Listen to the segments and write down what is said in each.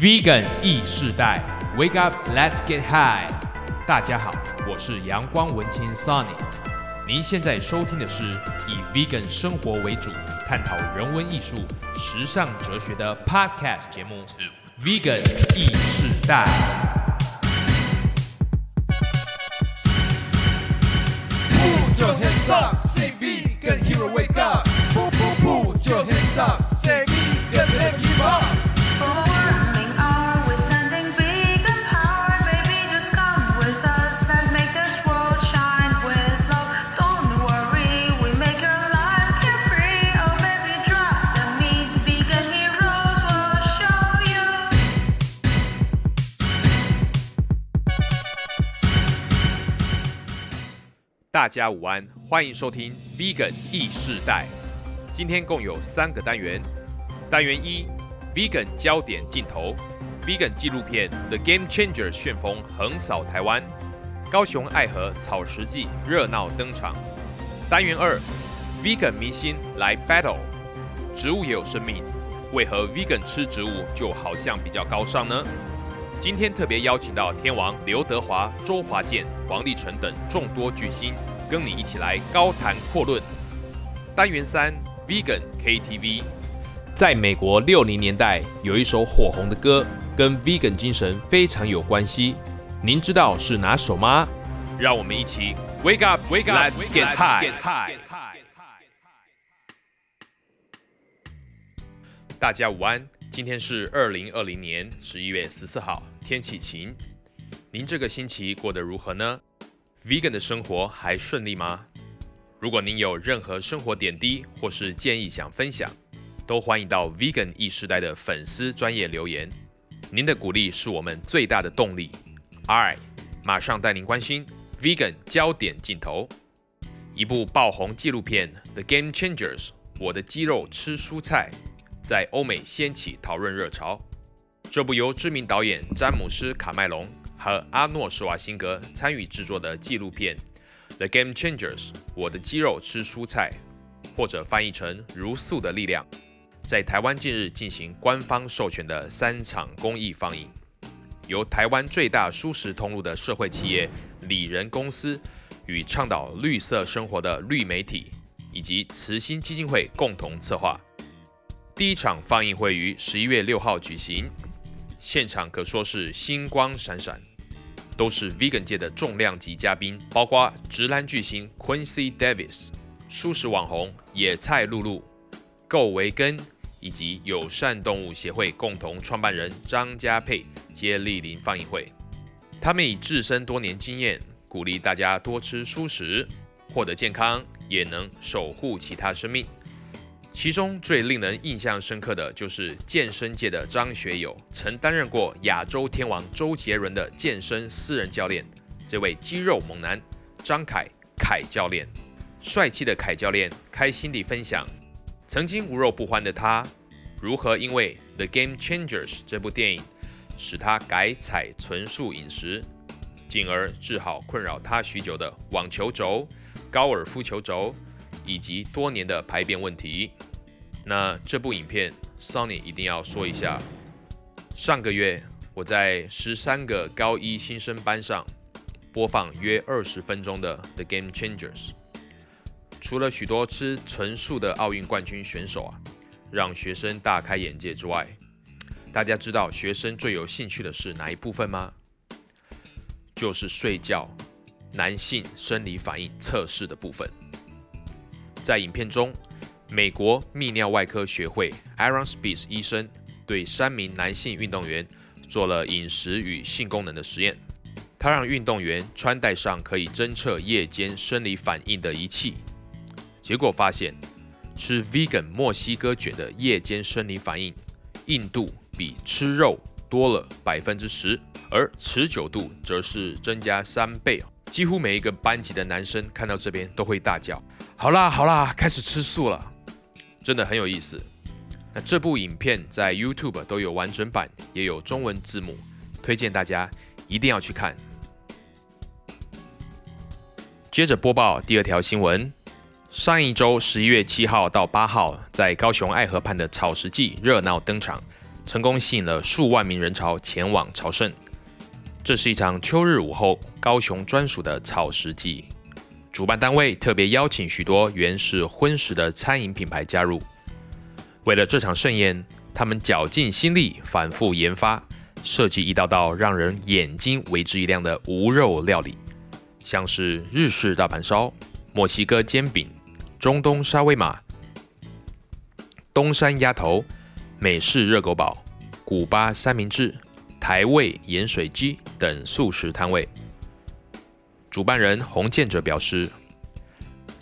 Vegan 意世代，Wake up, let's get high！大家好，我是阳光文青 Sunny。您现在收听的是以 Vegan 生活为主，探讨人文艺术、时尚哲学的 Podcast 节目《Vegan 意世代》。Put your hands up, say vegan hero wake up. 家午安，欢迎收听 Vegan 意世代。今天共有三个单元。单元一，Vegan 焦点镜头，Vegan 纪录片《The Game Changer》旋风横扫台湾，高雄爱河草食季热闹登场。单元二，Vegan 明星来 battle，植物也有生命，为何 Vegan 吃植物就好像比较高尚呢？今天特别邀请到天王刘德华、周华健、王立成等众多巨星，跟你一起来高谈阔论。单元三，Vegan KTV，在美国六零年代有一首火红的歌，跟 Vegan 精神非常有关系。您知道是哪首吗？让我们一起 Wake up，Wake up，Let's get high。大家午安，今天是二零二零年十一月十四号，天气晴。您这个星期过得如何呢？Vegan 的生活还顺利吗？如果您有任何生活点滴或是建议想分享，都欢迎到 Vegan 意时代的粉丝专业留言。您的鼓励是我们最大的动力。Alright，马上带您关心 Vegan 焦点镜头。一部爆红纪录片《The Game Changers》，我的肌肉吃蔬菜，在欧美掀起讨论热潮。这部由知名导演詹姆斯·卡麦隆和阿诺·施瓦辛格参与制作的纪录片《The Game Changers》，我的肌肉吃蔬菜，或者翻译成“如素的力量”，在台湾近日进行官方授权的三场公益放映，由台湾最大素食通路的社会企业里仁公司与倡导绿色生活的绿媒体以及慈心基金会共同策划。第一场放映会于十一月六号举行，现场可说是星光闪闪，都是 Vegan 界的重量级嘉宾，包括直男巨星 Quincy Davis、素食网红野菜露露、够维根以及友善动物协会共同创办人张家佩接莅临放映会。他们以自身多年经验，鼓励大家多吃蔬食，获得健康，也能守护其他生命。其中最令人印象深刻的就是健身界的张学友，曾担任过亚洲天王周杰伦的健身私人教练。这位肌肉猛男张凯凯教练，帅气的凯教练开心地分享，曾经无肉不欢的他，如何因为《The Game Changers》这部电影，使他改采纯素饮食，进而治好困扰他许久的网球肘、高尔夫球肘。以及多年的排便问题。那这部影片，Sony 一定要说一下。上个月我在十三个高一新生班上播放约二十分钟的《The Game Changers》，除了许多吃纯素的奥运冠军选手啊，让学生大开眼界之外，大家知道学生最有兴趣的是哪一部分吗？就是睡觉男性生理反应测试的部分。在影片中，美国泌尿外科学会 Aaron Spees 医生对三名男性运动员做了饮食与性功能的实验。他让运动员穿戴上可以侦测夜间生理反应的仪器，结果发现，吃 Vegan 墨西哥卷的夜间生理反应硬度比吃肉多了百分之十，而持久度则是增加三倍。几乎每一个班级的男生看到这边都会大叫。好啦好啦，开始吃素了，真的很有意思。那这部影片在 YouTube 都有完整版，也有中文字幕，推荐大家一定要去看。接着播报第二条新闻：上一周十一月七号到八号，在高雄爱河畔的草食季热闹登场，成功吸引了数万名人潮前往朝圣。这是一场秋日午后高雄专属的草食祭。主办单位特别邀请许多原是荤食的餐饮品牌加入。为了这场盛宴，他们绞尽心力，反复研发，设计一道道让人眼睛为之一亮的无肉料理，像是日式大盘烧、墨西哥煎饼、中东沙威玛、东山鸭头、美式热狗堡、古巴三明治、台味盐水鸡等素食摊位。主办人洪建哲表示，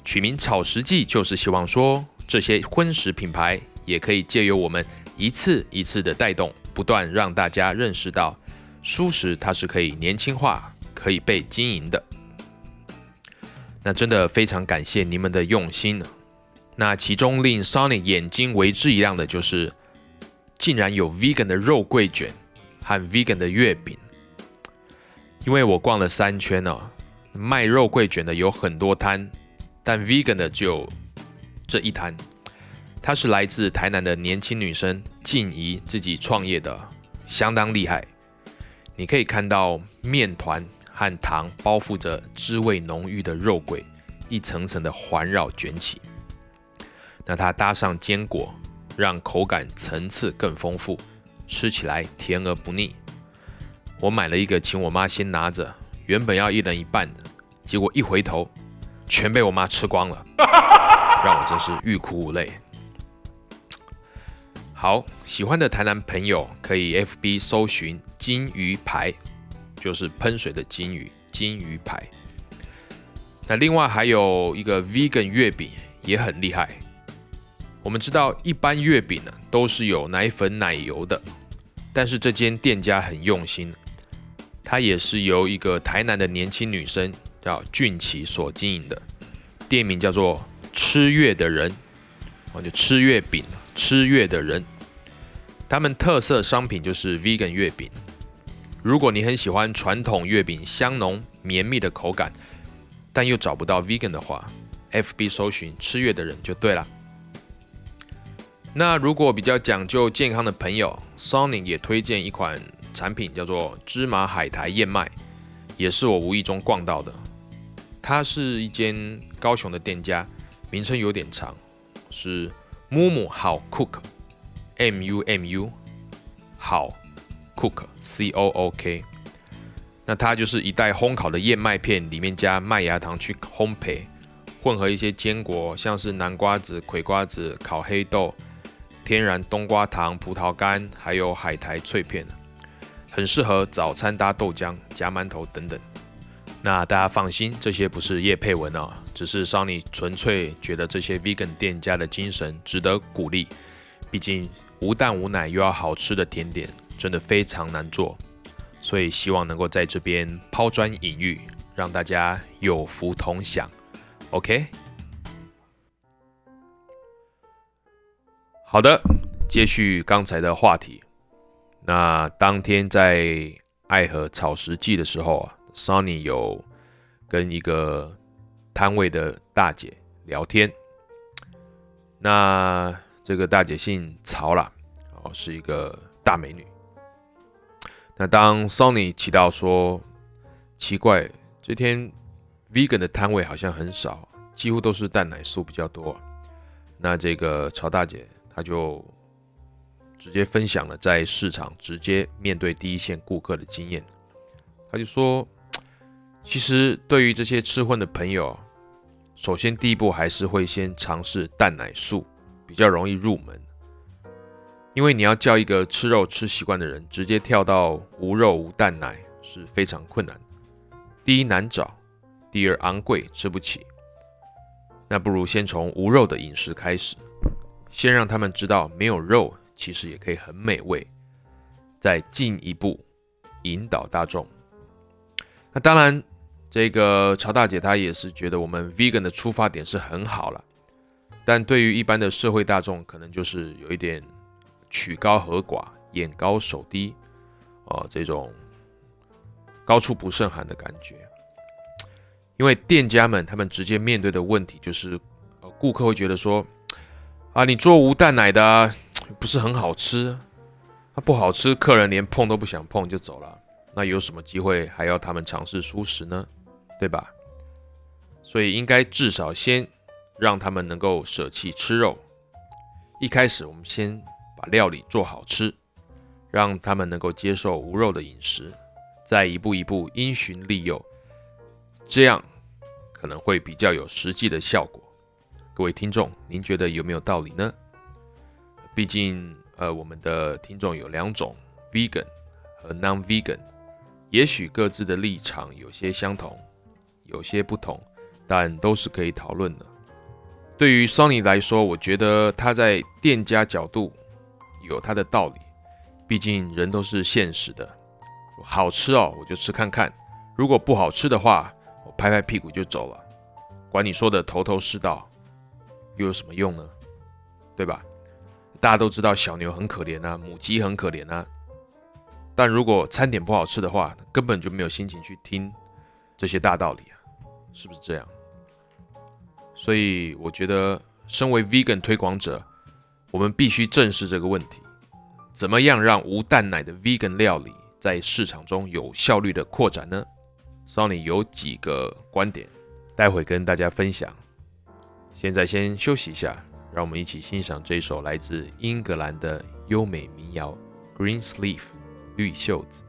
取名“草食记”就是希望说，这些荤食品牌也可以借由我们一次一次的带动，不断让大家认识到，素食它是可以年轻化、可以被经营的。那真的非常感谢你们的用心。那其中令 Sony 眼睛为之一亮的就是，竟然有 Vegan 的肉桂卷和 Vegan 的月饼。因为我逛了三圈呢、卖肉桂卷的有很多摊，但 Vegan 的只有这一摊。她是来自台南的年轻女生静怡自己创业的，相当厉害。你可以看到面团和糖包覆着滋味浓郁的肉桂，一层层的环绕卷起。那它搭上坚果，让口感层次更丰富，吃起来甜而不腻。我买了一个，请我妈先拿着，原本要一人一半的，结果一回头，全被我妈吃光了，让我真是欲哭无泪。好，喜欢的台南朋友可以 FB 搜寻金鱼牌，就是喷水的金鱼，金鱼牌。那另外还有一个 Vegan 月饼也很厉害。我们知道一般月饼呢都是有奶粉奶油的，但是这间店家很用心，它也是由一个台南的年轻女生叫俊奇所经营的，店名叫做吃月的人，哦就吃月饼。吃月的人，他们特色商品就是 vegan 月饼。如果你很喜欢传统月饼香浓绵密的口感，但又找不到 vegan 的话，FB 搜寻吃月的人就对了。那如果比较讲究健康的朋友，Sony 也推荐一款产品，叫做芝麻海苔燕麦，也是我无意中逛到的。它是一间高雄的店家，名称有点长，是。Mumu 好 cook，M U M U 好 cook C O O K，那它就是一袋烘烤的燕麦片，里面加麦芽糖去烘焙，混合一些坚果，像是南瓜子、葵瓜子、烤黑豆、天然冬瓜糖、葡萄干，还有海苔脆片，很适合早餐搭豆浆、夹馒头等等。那大家放心，这些不是叶配文哦，只是 Sony 纯粹觉得这些 vegan 店家的精神值得鼓励。毕竟无蛋无奶又要好吃的甜点，真的非常难做，所以希望能够在这边抛砖引玉，让大家有福同享。OK，好的，接续刚才的话题。那当天在爱河草食季的时候啊。Sony 有跟一个摊位的大姐聊天，那这个大姐姓曹啦，哦，是一个大美女。那当 Sony 提到说，奇怪，这天 Vegan 的摊位好像很少，几乎都是蛋奶素比较多。那这个曹大姐她就直接分享了在市场直接面对第一线顾客的经验，她就说。其实，对于这些吃荤的朋友，首先第一步还是会先尝试蛋奶素，比较容易入门。因为你要叫一个吃肉吃习惯的人直接跳到无肉无蛋奶是非常困难。第一难找，第二昂贵，吃不起。那不如先从无肉的饮食开始，先让他们知道没有肉其实也可以很美味，再进一步引导大众。那当然。这个曹大姐她也是觉得我们 vegan 的出发点是很好了，但对于一般的社会大众，可能就是有一点曲高和寡、眼高手低啊这种高处不胜寒的感觉。因为店家们他们直接面对的问题就是，呃，顾客会觉得说，啊，你做无蛋奶的不是很好吃它不好吃，客人连碰都不想碰就走了，那有什么机会还要他们尝试素食呢？对吧？所以应该至少先让他们能够舍弃吃肉。一开始我们先把料理做好吃，让他们能够接受无肉的饮食，再一步一步因循利诱，这样可能会比较有实际的效果。各位听众，您觉得有没有道理呢？毕竟，呃，我们的听众有两种：vegan 和 non-vegan，也许各自的立场有些相同，有些不同，但都是可以讨论的。对于 Sony 来说，我觉得他在店家角度有他的道理，毕竟人都是现实的。好吃哦，我就吃看看；如果不好吃的话，我拍拍屁股就走了。管你说的头头是道，又有什么用呢？对吧？大家都知道小牛很可怜啊，母鸡很可怜啊。但如果餐点不好吃的话，根本就没有心情去听这些大道理啊，是不是这样？所以我觉得，身为 vegan 推广者，我们必须正视这个问题：怎么样让无蛋奶的 vegan 料理在市场中有效率的扩展呢？Sony 有几个观点，待会跟大家分享。现在先休息一下，让我们一起欣赏这首来自英格兰的优美民谣《Green Sleeve》绿袖子。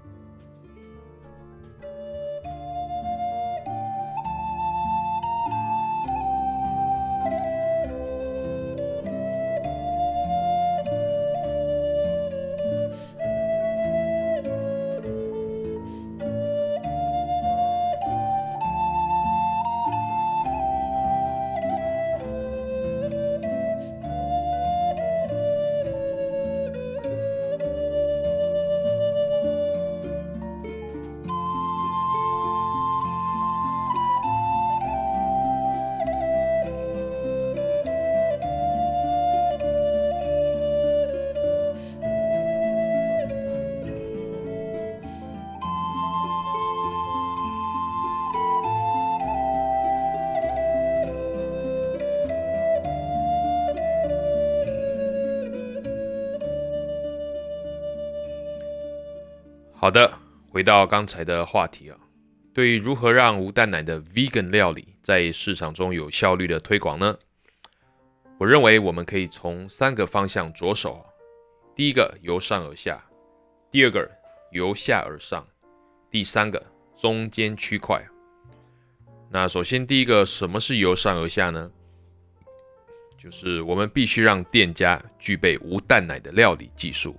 好的，回到刚才的话题啊，对于如何让无蛋奶的 vegan 料理在市场中有效率的推广呢？我认为我们可以从三个方向着手。第一个由上而下，第二个由下而上，第三个中间区块。那首先第一个，什么是由上而下呢？就是我们必须让店家具备无蛋奶的料理技术。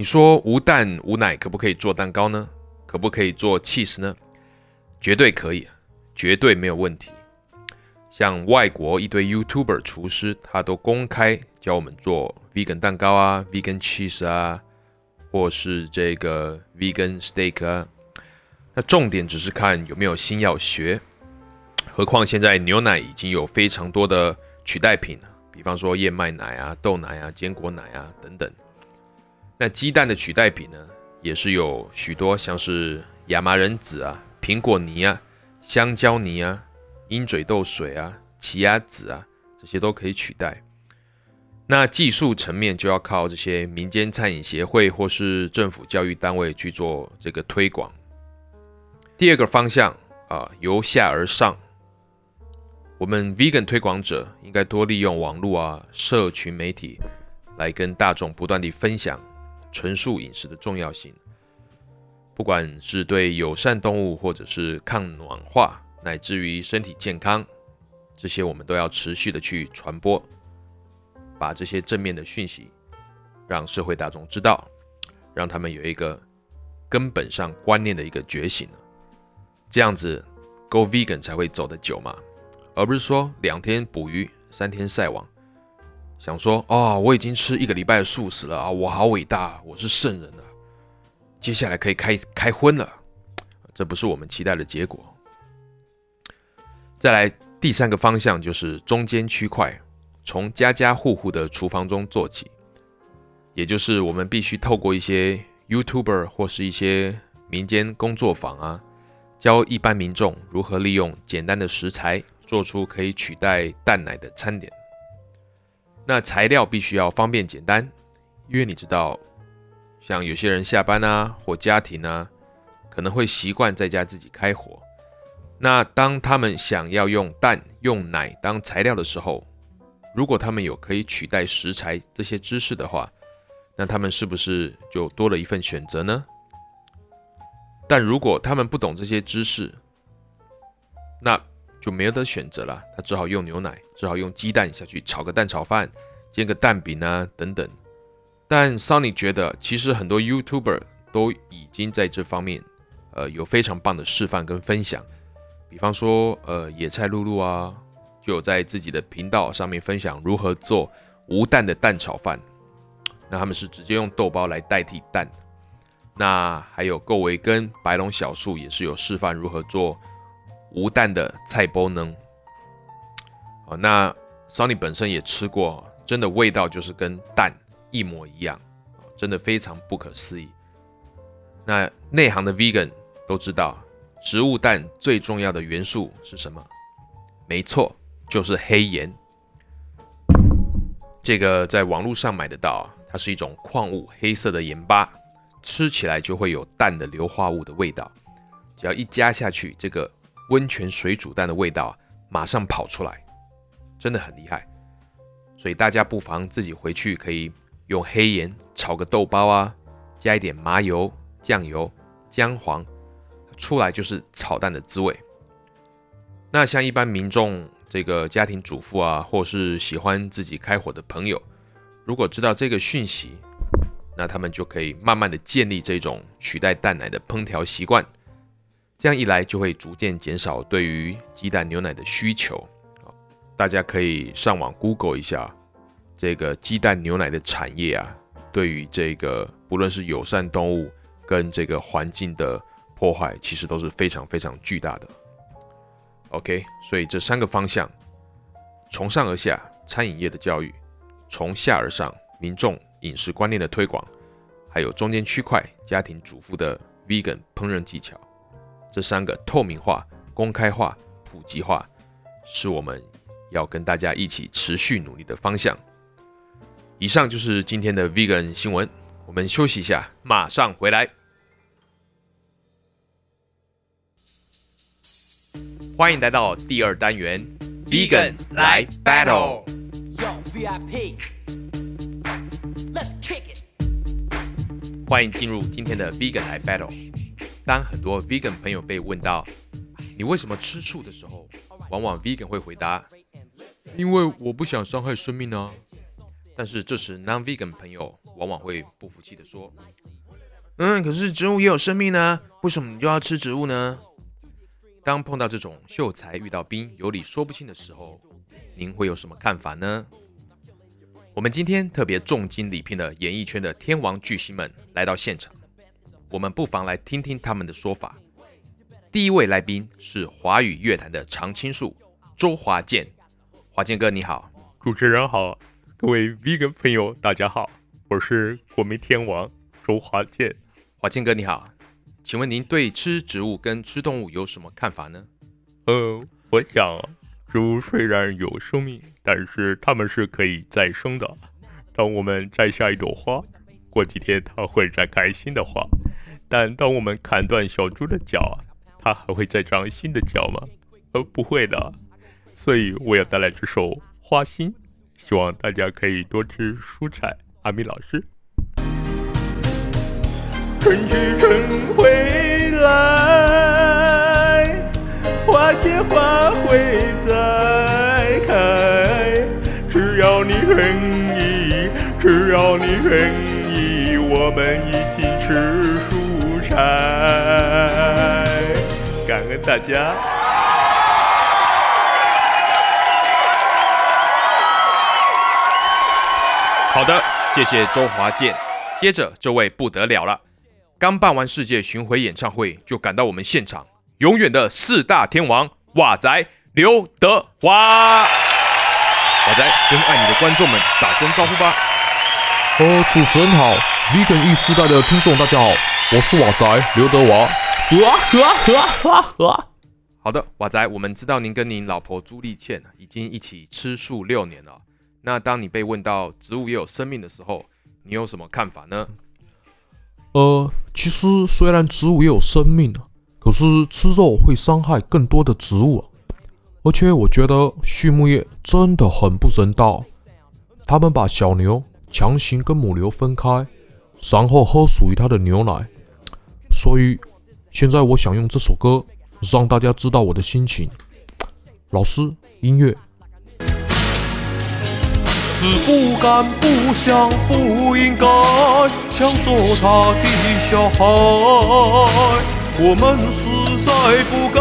你说无蛋无奶可不可以做蛋糕呢？可不可以做 cheese 呢？绝对可以，绝对没有问题。像外国一堆 YouTuber 厨师，他都公开教我们做 vegan 蛋糕啊，vegan cheese 啊，或是这个 vegan steak 啊。那重点只是看有没有心要学。何况现在牛奶已经有非常多的取代品了，比方说燕麦奶啊、豆奶啊、坚果奶啊等等。那鸡蛋的取代品呢，也是有许多，像是亚麻仁籽啊、苹果泥啊、香蕉泥啊、鹰嘴豆水啊、奇亚籽啊，这些都可以取代。那技术层面就要靠这些民间餐饮协会或是政府教育单位去做这个推广。第二个方向啊，由下而上，我们 vegan 推广者应该多利用网络啊、社群媒体来跟大众不断地分享。纯素饮食的重要性，不管是对友善动物，或者是抗暖化，乃至于身体健康，这些我们都要持续的去传播，把这些正面的讯息让社会大众知道，让他们有一个根本上观念的一个觉醒这样子，Go Vegan 才会走得久嘛，而不是说两天捕鱼，三天晒网。想说哦，我已经吃一个礼拜的素食了啊，我好伟大，我是圣人了。接下来可以开开荤了，这不是我们期待的结果。再来第三个方向就是中间区块，从家家户户的厨房中做起，也就是我们必须透过一些 YouTuber 或是一些民间工作坊啊，教一般民众如何利用简单的食材做出可以取代蛋奶的餐点。那材料必须要方便简单，因为你知道像有些人下班啊或家庭啊，可能会习惯在家自己开火。那当他们想要用蛋、用奶当材料的时候，如果他们有可以取代食材这些知识的话，那他们是不是就多了一份选择呢？但如果他们不懂这些知识，那就没有得选择了，他只好用牛奶，只好用鸡蛋下去炒个蛋炒饭，煎个蛋饼啊等等。但 Sunny 觉得，其实很多 YouTuber 都已经在这方面，呃，有非常棒的示范跟分享。比方说，呃，野菜露露啊，就有在自己的频道上面分享如何做无蛋的蛋炒饭。那他们是直接用豆包来代替蛋。那还有够维跟白龙小树也是有示范如何做无蛋的菜包呢。哦，那 Sunny 本身也吃过，真的味道就是跟蛋一模一样，真的非常不可思议。那内行的 Vegan 都知道，植物蛋最重要的元素是什么？没错，就是黑盐。这个在网络上买得到，它是一种矿物黑色的盐巴，吃起来就会有蛋的硫化物的味道。只要一加下去，这个温泉水煮蛋的味道马上跑出来，真的很厉害。所以大家不妨自己回去可以用黑盐炒个豆包啊，加一点麻油、酱油、姜黄，出来就是炒蛋的滋味。那像一般民众，这个家庭主妇啊，或是喜欢自己开火的朋友，如果知道这个讯息，那他们就可以慢慢的建立这种取代蛋奶的烹调习惯。这样一来，就会逐渐减少对于鸡蛋牛奶的需求。大家可以上网 Google 一下，这个鸡蛋牛奶的产业啊，对于这个不论是友善动物跟这个环境的破坏，其实都是非常非常巨大的。OK，所以这三个方向，从上而下餐饮业的教育，从下而上民众饮食观念的推广，还有中间区块家庭主妇的 Vegan 烹饪技巧，这三个透明化、公开化、普及化，是我们要跟大家一起持续努力的方向。以上就是今天的 Vegan 新闻，我们休息一下，马上回来。欢迎来到第二单元，Vegan 来 Battle。欢迎进入今天的 Vegan 来 Battle。当很多 Vegan 朋友被问到你为什么吃醋的时候，往往 Vegan 会回答：因为我不想伤害生命啊。但是这时 Non-Vegan 朋友往往会不服气的说：嗯，可是植物也有生命呢，为什么你就要吃植物呢？当碰到这种秀才遇到兵、有理说不清的时候，您会有什么看法呢？我们今天特别重金礼聘了演艺圈的天王巨星们来到现场，我们不妨来听听他们的说法。第一位来宾是华语乐坛的常青树周华健，华健哥你好。主持人好，各位 vegan 朋友大家好，我是国民天王周华健。华健哥你好，请问您对吃植物跟吃动物有什么看法呢？呃，我想，植物虽然有生命，但是它们是可以再生的。当我们摘下一朵花，过几天它会再开新的花，但当我们砍断小猪的脚啊，它还会再长新的脚吗？呃，不会的。所以我要带来这首《花心》，希望大家可以多吃蔬菜。阿米老师。春去春回来，花谢花会再开。只要你愿意，只要你愿意，我们一起吃蔬菜。感恩大家。好的，谢谢周华健。接着这位不得了了，刚办完世界巡回演唱会就赶到我们现场，永远的四大天王瓦仔刘德华。瓦仔跟爱你的观众们打声招呼吧。呃，主持人好，Vegan 一时代的听众大家好，我是瓦仔刘德华。哇哇哇哇哇！好的，瓦仔，我们知道您跟您老婆朱丽倩已经一起吃素六年了。那当你被问到植物也有生命的时候，你有什么看法呢？呃，其实虽然植物也有生命啊，可是吃肉会伤害更多的植物啊。而且我觉得畜牧业真的很不人道，他们把小牛强行跟母牛分开，然后喝属于它的牛奶。所以现在我想用这首歌让大家知道我的心情。老师，音乐。是不敢、不想、不应该抢走他的小孩。我们实在不该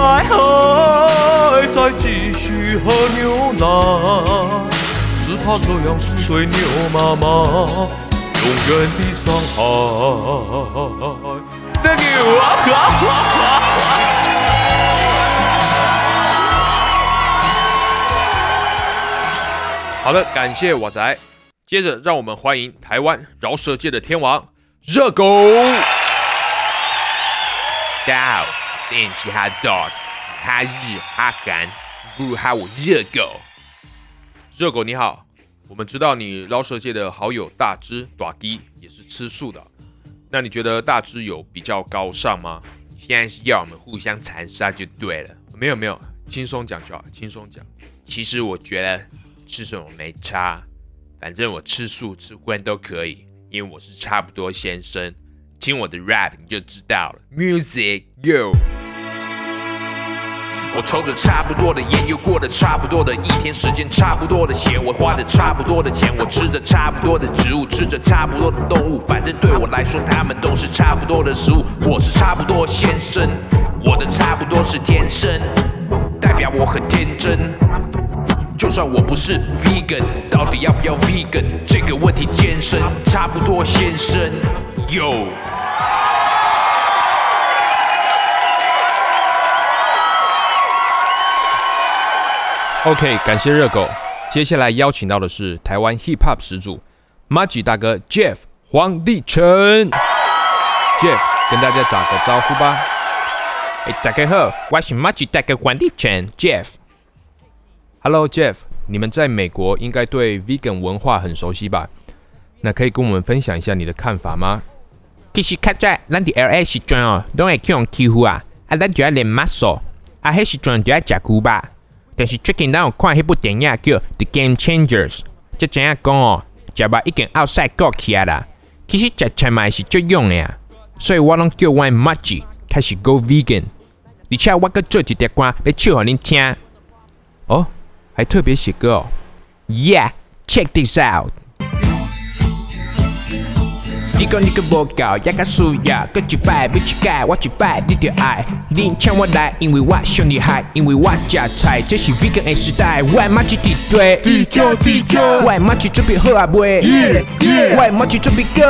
再继续喝牛奶，只怕这样是对牛妈妈永远的伤害。那牛啊！哈哈哈哈好的，感谢瓦宅。接着，让我们欢迎台湾饶舌界的天王热狗。大家好，我是 MC Hot Dog，哈日哈韩，不如喊我热狗。热狗你好，我们知道你饶舌界的好友大只短鸡也是吃素的，那你觉得大只有比较高尚吗？现在是要我们互相残杀就对了。没有没有，轻松讲就好，轻松讲。其实我觉得吃什么没差，反正我吃素吃荤都可以，因为我是差不多先生。听我的 rap 你就知道了。Music yo。我抽着差不多的烟，又过了差不多的一天，时间差不多的钱，我花着差不多的钱，我吃着差不多的植物，吃着差不多的动物，反正对我来说，它们都是差不多的食物。我是差不多先生，我的差不多是天生，代表我很天真。就算我不是 vegan，到底要不要 vegan 这个问题艰深，差不多先生，yo。OK，感谢热狗。接下来邀请到的是台湾 Hip Hop 始祖 m a g i 大哥 Jeff 黄立成。Jeff 跟大家打个招呼吧。哎，大家好，我是马吉大哥黄立成 Jeff。Hello Jeff，你们在美国应该对 Vegan 文化很熟悉吧？那可以跟我们分享一下你的看法吗？其實較早咱伫 LA 時陣哦，攏會去用欺負啊，啊咱就要练 muscle，啊迄時陣就要食牛肉。但是最近咱有看迄部电影叫《The Game Changers》，才知影讲哦，食肉已經 outside 過去啊啦。其实食菜嘛是足用的啊，所以我拢叫阮 m a g i 開始 go vegan，而且我閣做一条歌要唱互恁听。哦，还特别写歌哦。Yeah，check this out。你讲你个无够，也甲需要，搁一摆要一改，我一摆你就爱。恁抢我来，因为我上厉害，因为我食菜，这是 vegan 的时代。我的马吉地对，地球地球我的马吉准备好啊未？Yeah, yeah 我的马吉准备 go。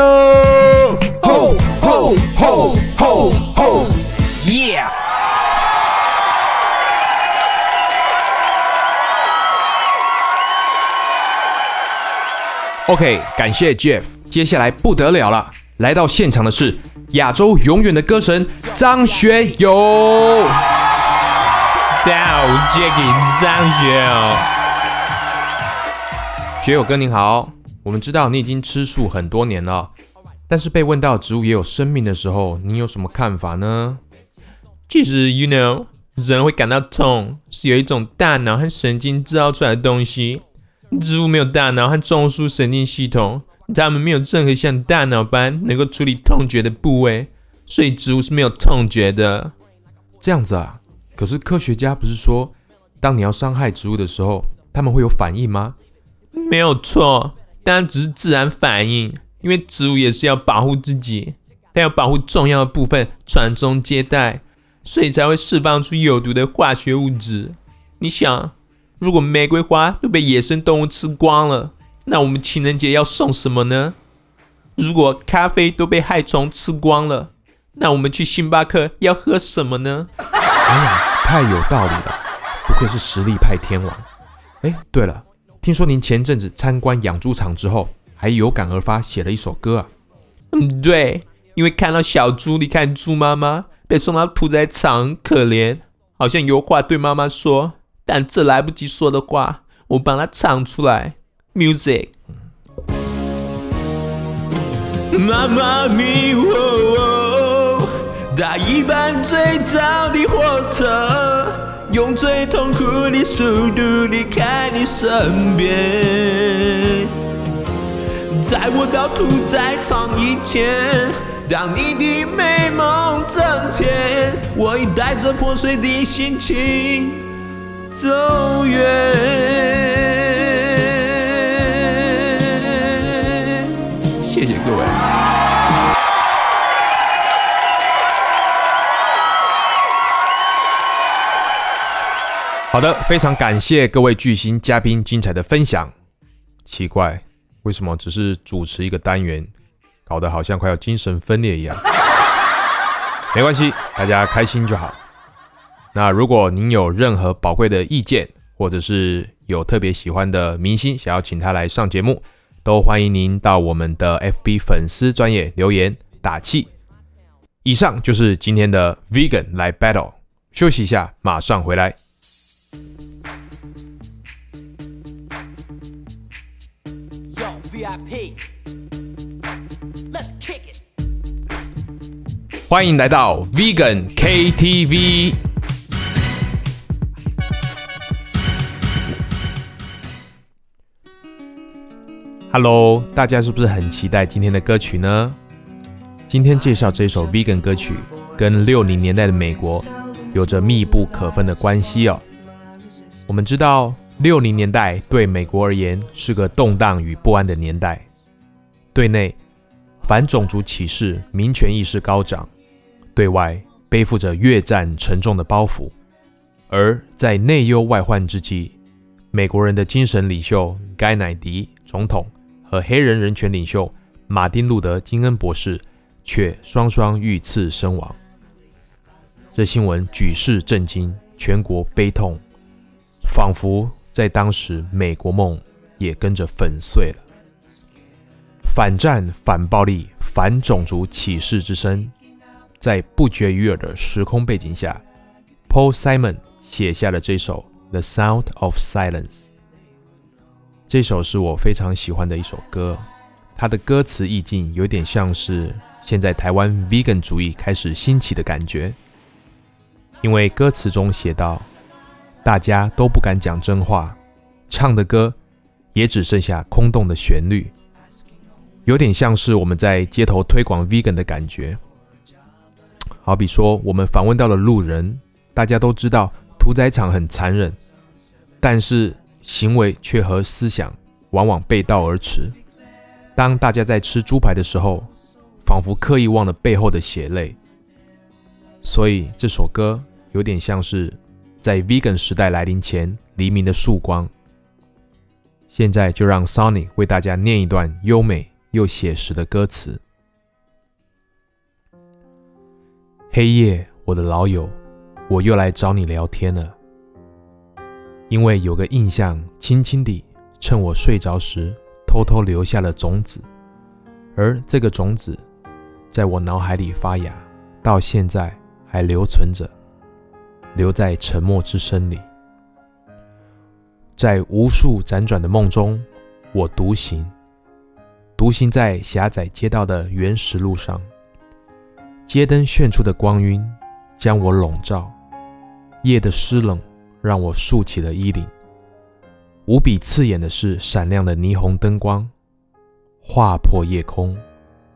吼吼吼吼吼，Yeah。OK，感谢 Jeff。接下来不得了了，来到现场的是亚洲永远的歌神张学友。大家好，我是 Jacky 张学友。学友哥您好，我们知道你已经吃素很多年了，但是被问到植物也有生命的时候，你有什么看法呢？其实，you know，人会感到痛，是有一种大脑和神经制造出来的东西。植物没有大脑和中枢神经系统，它们没有任何像大脑般能够处理痛觉的部位，所以植物是没有痛觉的。这样子啊？可是科学家不是说，当你要伤害植物的时候，它们会有反应吗？没有错，当然只是自然反应，因为植物也是要保护自己，它要保护重要的部分传宗接代，所以才会释放出有毒的化学物质。你想，如果玫瑰花都被野生动物吃光了，那我们情人节要送什么呢？如果咖啡都被害虫吃光了，那我们去星巴克要喝什么呢？哎呀，太有道理了，不愧是实力派天王。哎，对了，听说您前阵子参观养猪场之后，还有感而发写了一首歌啊？嗯，对，因为看到小猪离开猪妈妈，被送到屠宰场，很可怜，好像有话对妈妈说，但这来不及说的话，我帮他唱出来。Music。妈妈咪哦哦，搭一班最早的火车，用最痛苦的速度离开你身边。在我到屠宰场以前，当你的美梦挣钱，我已带着破碎的心情走远。好的，非常感谢各位巨星嘉宾精彩的分享。奇怪，为什么只是主持一个单元，搞得好像快要精神分裂一样？没关系，大家开心就好。那如果您有任何宝贵的意见，或者是有特别喜欢的明星，想要请他来上节目，都欢迎您到我们的 FB 粉丝专业留言打气。以上就是今天的 Vegan 来 Battle，休息一下，马上回来。VIP. Let's kick it. 欢迎来到 Vegan KTV。Hello，大家是不是很期待今天的歌曲呢？今天介绍这首 Vegan 歌曲，跟六零年代的美国有着密不可分的关系哦。我们知道，六零年代对美国而言是个动荡与不安的年代，对内反种族歧视、民权意识高涨，对外背负着越战沉重的包袱。而在内忧外患之际，美国人的精神领袖该乃迪总统和黑人人权领袖马丁·路德·金恩博士却双双遇刺身亡。这新闻举世震惊，全国悲痛，仿佛在当时美国梦也跟着粉碎了。反战、反暴力、反种族歧视之声，在不绝于耳的时空背景下，Paul Simon 写下了这首《The Sound of Silence》。这首是我非常喜欢的一首歌，它的歌词意境有点像是现在台湾 Vegan 主义开始兴起的感觉，因为歌词中写道：“大家都不敢讲真话，唱的歌也只剩下空洞的旋律。”有点像是我们在街头推广 vegan 的感觉。好比说，我们访问到了路人，大家都知道屠宰场很残忍，但是行为却和思想往往背道而驰。当大家在吃猪排的时候，仿佛刻意忘了背后的血泪。所以这首歌有点像是在 vegan 时代来临前黎明的曙光。现在就让 Sonny 为大家念一段优美又写实的歌词。黑夜，我的老友，我又来找你聊天了。因为有个印象，轻轻地趁我睡着时偷偷留下了种子，而这个种子在我脑海里发芽，到现在还留存着，留在沉默之声里。在无数辗转的梦中，我独行，独行在狭窄街道的原石路上。街灯炫出的光晕将我笼罩，夜的湿冷让我竖起了衣领。无比刺眼的是闪亮的霓虹灯光，划破夜空，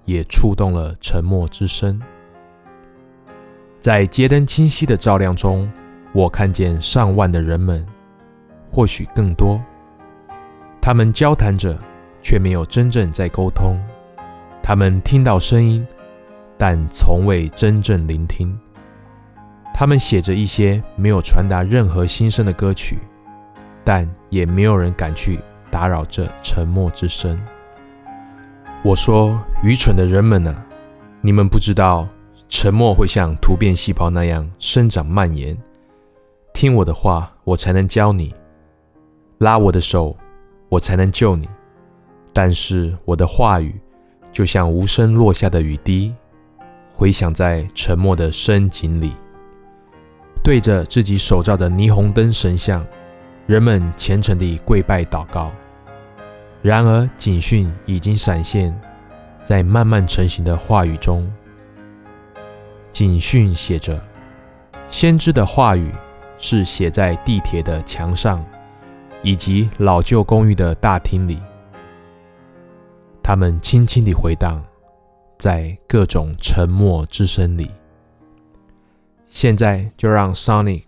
也触动了沉默之声。在街灯清晰的照亮中，我看见上万的人们，或许更多。他们交谈着，却没有真正在沟通。他们听到声音。但从未真正聆听。他们写着一些没有传达任何心声的歌曲，但也没有人敢去打扰这沉默之声。我说：“愚蠢的人们啊，你们不知道沉默会像突变细胞那样生长蔓延。听我的话，我才能教你；拉我的手，我才能救你。但是我的话语就像无声落下的雨滴。”回响在沉默的深井里，对着自己手造的霓虹灯神像，人们虔诚地跪拜祷告。然而警讯已经闪现，在慢慢成型的话语中，警讯写着：“先知的话语是写在地铁的墙上，以及老旧公寓的大厅里。他们轻轻地回荡在各种沉默之声里。”现在就让 Sonic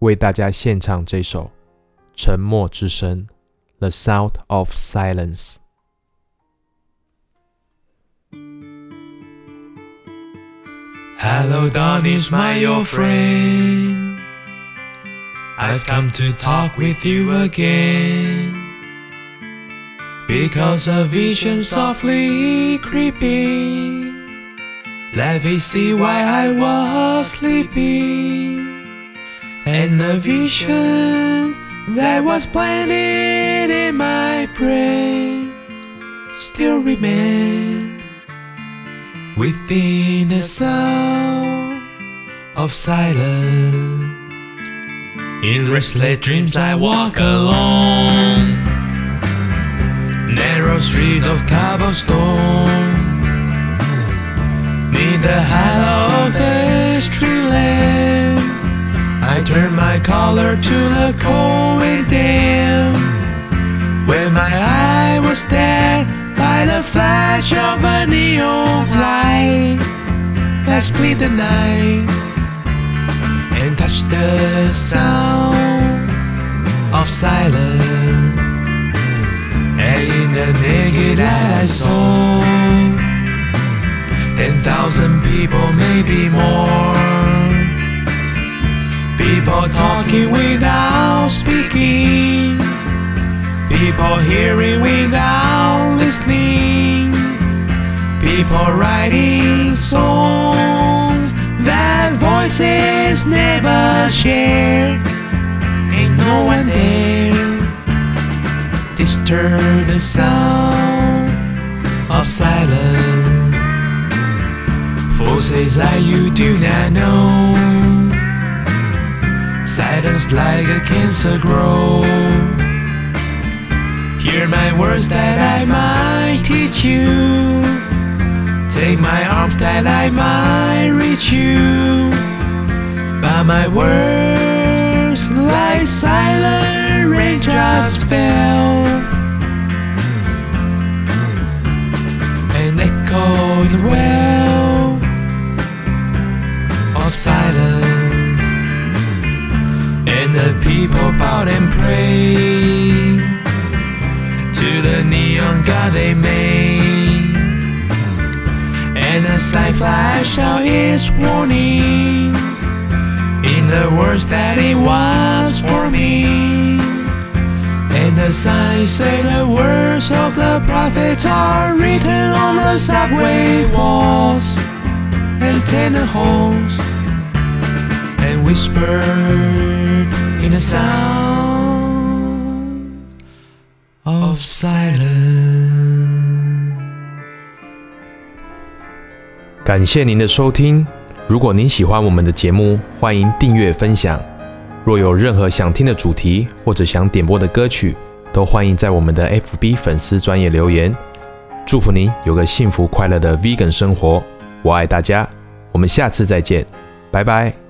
为大家献唱这首《沉默之声》（The Sound of Silence）。Hello, Donnie's my old friend. I've come to talk with you again. Because a vision softly creeping. Let me see why I was sleeping. And the vision that was planted in my brain still remains within the sound of silence. In restless dreams, I walk along narrow streets of cobblestone. Neath the hollow of the street lamp, I turn my collar to the cold and damp. When my eye was dead by the flash of a neon light split the night and touched the sound of silence. And in the naked light I saw ten thousand people, maybe more. People talking without speaking. People hearing without listening. People writing songs that voices never share. Ain't no one there. Disturb the sound of silence. Forces that you do not know. Silence like a cancer grow. Hear my words that I might teach you. Take my arms that I might reach you. But my words, like silent rain, just fell and in well of silence. And the people bowed and prayed to the neon god they made. And a slight flash out its warning in the words that it was for me. And the signs say the words of the prophets are written on the subway walls and tenant halls and whispered in the sound 感谢您的收听。如果您喜欢我们的节目，欢迎订阅分享。若有任何想听的主题或者想点播的歌曲，都欢迎在我们的 FB 粉丝专业留言。祝福您有个幸福快乐的 Vegan 生活，我爱大家，我们下次再见，拜拜。